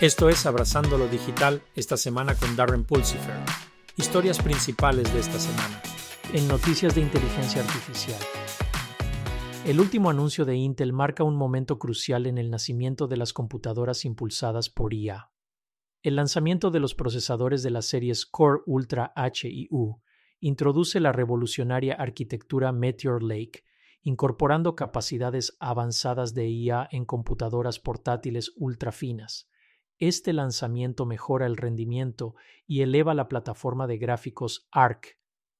Esto es Abrazando lo Digital esta semana con Darren Pulsifer. Historias principales de esta semana. En noticias de inteligencia artificial. El último anuncio de Intel marca un momento crucial en el nacimiento de las computadoras impulsadas por IA. El lanzamiento de los procesadores de las series Core Ultra H y U introduce la revolucionaria arquitectura Meteor Lake, incorporando capacidades avanzadas de IA en computadoras portátiles ultra finas este lanzamiento mejora el rendimiento y eleva la plataforma de gráficos ARC,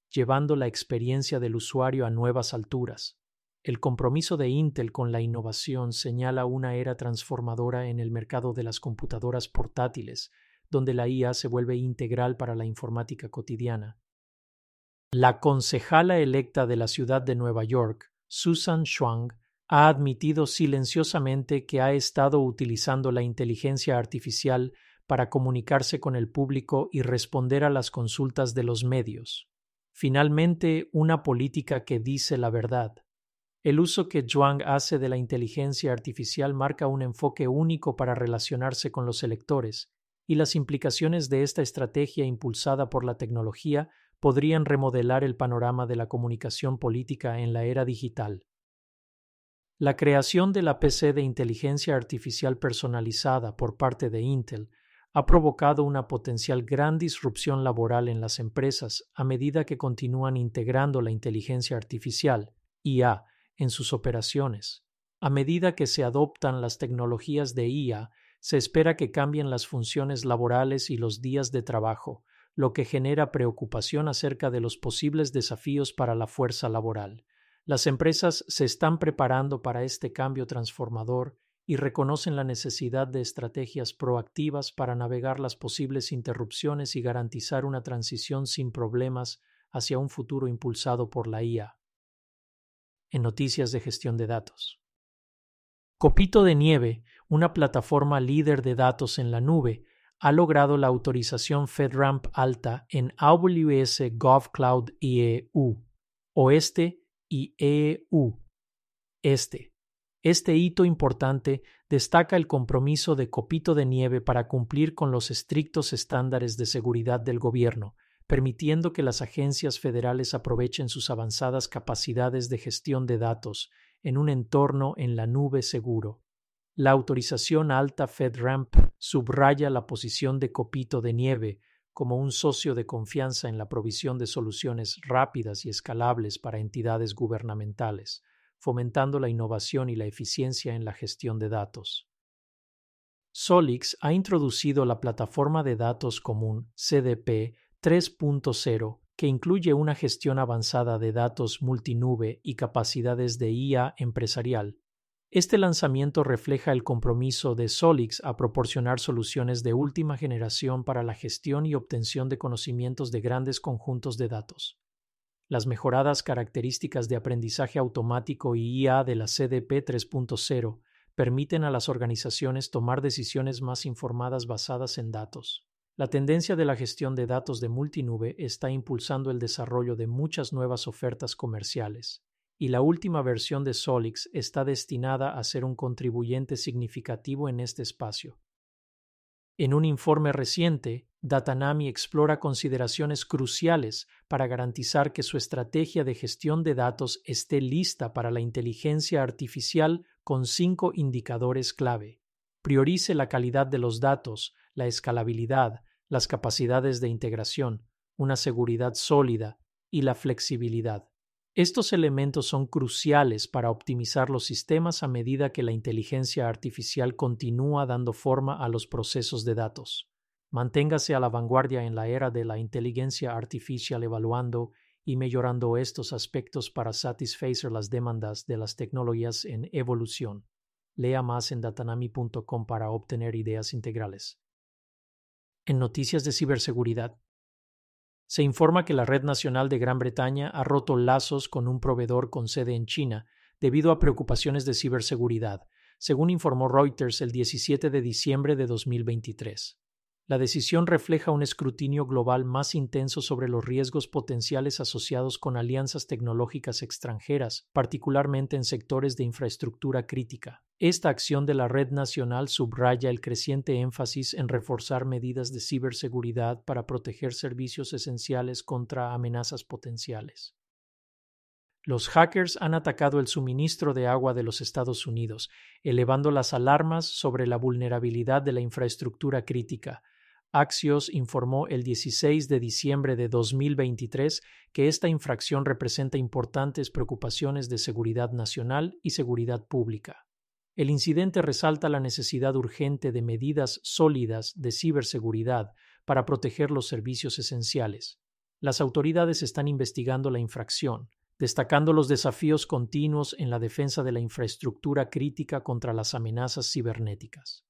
llevando la experiencia del usuario a nuevas alturas. El compromiso de Intel con la innovación señala una era transformadora en el mercado de las computadoras portátiles, donde la IA se vuelve integral para la informática cotidiana. La concejala electa de la ciudad de Nueva York, Susan Schwang, ha admitido silenciosamente que ha estado utilizando la inteligencia artificial para comunicarse con el público y responder a las consultas de los medios. Finalmente, una política que dice la verdad. El uso que Zhuang hace de la inteligencia artificial marca un enfoque único para relacionarse con los electores, y las implicaciones de esta estrategia impulsada por la tecnología podrían remodelar el panorama de la comunicación política en la era digital. La creación de la PC de inteligencia artificial personalizada por parte de Intel ha provocado una potencial gran disrupción laboral en las empresas a medida que continúan integrando la inteligencia artificial, IA, en sus operaciones. A medida que se adoptan las tecnologías de IA, se espera que cambien las funciones laborales y los días de trabajo, lo que genera preocupación acerca de los posibles desafíos para la fuerza laboral. Las empresas se están preparando para este cambio transformador y reconocen la necesidad de estrategias proactivas para navegar las posibles interrupciones y garantizar una transición sin problemas hacia un futuro impulsado por la IA. En noticias de gestión de datos. Copito de Nieve, una plataforma líder de datos en la nube, ha logrado la autorización FedRAMP alta en AWS GovCloud IEU, oeste y EU. Este. Este hito importante destaca el compromiso de Copito de Nieve para cumplir con los estrictos estándares de seguridad del gobierno, permitiendo que las agencias federales aprovechen sus avanzadas capacidades de gestión de datos en un entorno en la nube seguro. La autorización alta FedRAMP subraya la posición de Copito de Nieve como un socio de confianza en la provisión de soluciones rápidas y escalables para entidades gubernamentales, fomentando la innovación y la eficiencia en la gestión de datos. Solix ha introducido la plataforma de datos común CDP 3.0 que incluye una gestión avanzada de datos multinube y capacidades de IA empresarial, este lanzamiento refleja el compromiso de Solix a proporcionar soluciones de última generación para la gestión y obtención de conocimientos de grandes conjuntos de datos. Las mejoradas características de aprendizaje automático y IA de la CDP 3.0 permiten a las organizaciones tomar decisiones más informadas basadas en datos. La tendencia de la gestión de datos de multinube está impulsando el desarrollo de muchas nuevas ofertas comerciales y la última versión de Solix está destinada a ser un contribuyente significativo en este espacio. En un informe reciente, Datanami explora consideraciones cruciales para garantizar que su estrategia de gestión de datos esté lista para la inteligencia artificial con cinco indicadores clave. Priorice la calidad de los datos, la escalabilidad, las capacidades de integración, una seguridad sólida y la flexibilidad. Estos elementos son cruciales para optimizar los sistemas a medida que la inteligencia artificial continúa dando forma a los procesos de datos. Manténgase a la vanguardia en la era de la inteligencia artificial evaluando y mejorando estos aspectos para satisfacer las demandas de las tecnologías en evolución. Lea más en datanami.com para obtener ideas integrales. En noticias de ciberseguridad, se informa que la Red Nacional de Gran Bretaña ha roto lazos con un proveedor con sede en China debido a preocupaciones de ciberseguridad, según informó Reuters el 17 de diciembre de 2023. La decisión refleja un escrutinio global más intenso sobre los riesgos potenciales asociados con alianzas tecnológicas extranjeras, particularmente en sectores de infraestructura crítica. Esta acción de la red nacional subraya el creciente énfasis en reforzar medidas de ciberseguridad para proteger servicios esenciales contra amenazas potenciales. Los hackers han atacado el suministro de agua de los Estados Unidos, elevando las alarmas sobre la vulnerabilidad de la infraestructura crítica, Axios informó el 16 de diciembre de 2023 que esta infracción representa importantes preocupaciones de seguridad nacional y seguridad pública. El incidente resalta la necesidad urgente de medidas sólidas de ciberseguridad para proteger los servicios esenciales. Las autoridades están investigando la infracción, destacando los desafíos continuos en la defensa de la infraestructura crítica contra las amenazas cibernéticas.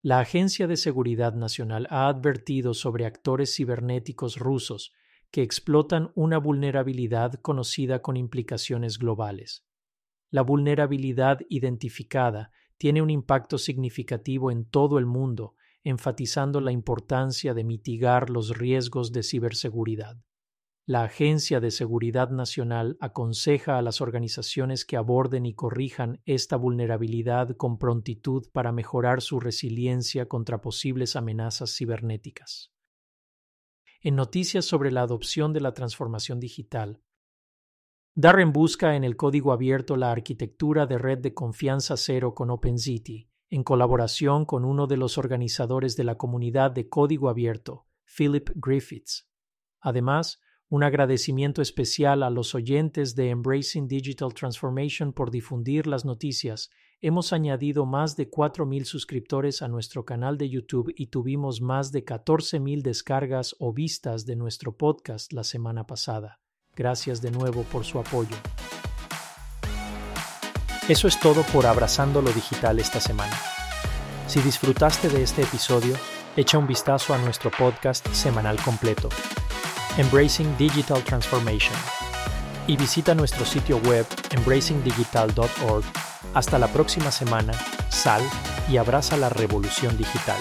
La Agencia de Seguridad Nacional ha advertido sobre actores cibernéticos rusos que explotan una vulnerabilidad conocida con implicaciones globales. La vulnerabilidad identificada tiene un impacto significativo en todo el mundo, enfatizando la importancia de mitigar los riesgos de ciberseguridad. La Agencia de Seguridad Nacional aconseja a las organizaciones que aborden y corrijan esta vulnerabilidad con prontitud para mejorar su resiliencia contra posibles amenazas cibernéticas. En noticias sobre la adopción de la transformación digital, Darren busca en el código abierto la arquitectura de red de confianza cero con OpenCity, en colaboración con uno de los organizadores de la comunidad de código abierto, Philip Griffiths. Además, un agradecimiento especial a los oyentes de Embracing Digital Transformation por difundir las noticias. Hemos añadido más de 4.000 suscriptores a nuestro canal de YouTube y tuvimos más de 14.000 descargas o vistas de nuestro podcast la semana pasada. Gracias de nuevo por su apoyo. Eso es todo por Abrazando lo Digital esta semana. Si disfrutaste de este episodio, echa un vistazo a nuestro podcast semanal completo Embracing Digital Transformation y visita nuestro sitio web embracingdigital.org. Hasta la próxima semana, sal y abraza la revolución digital.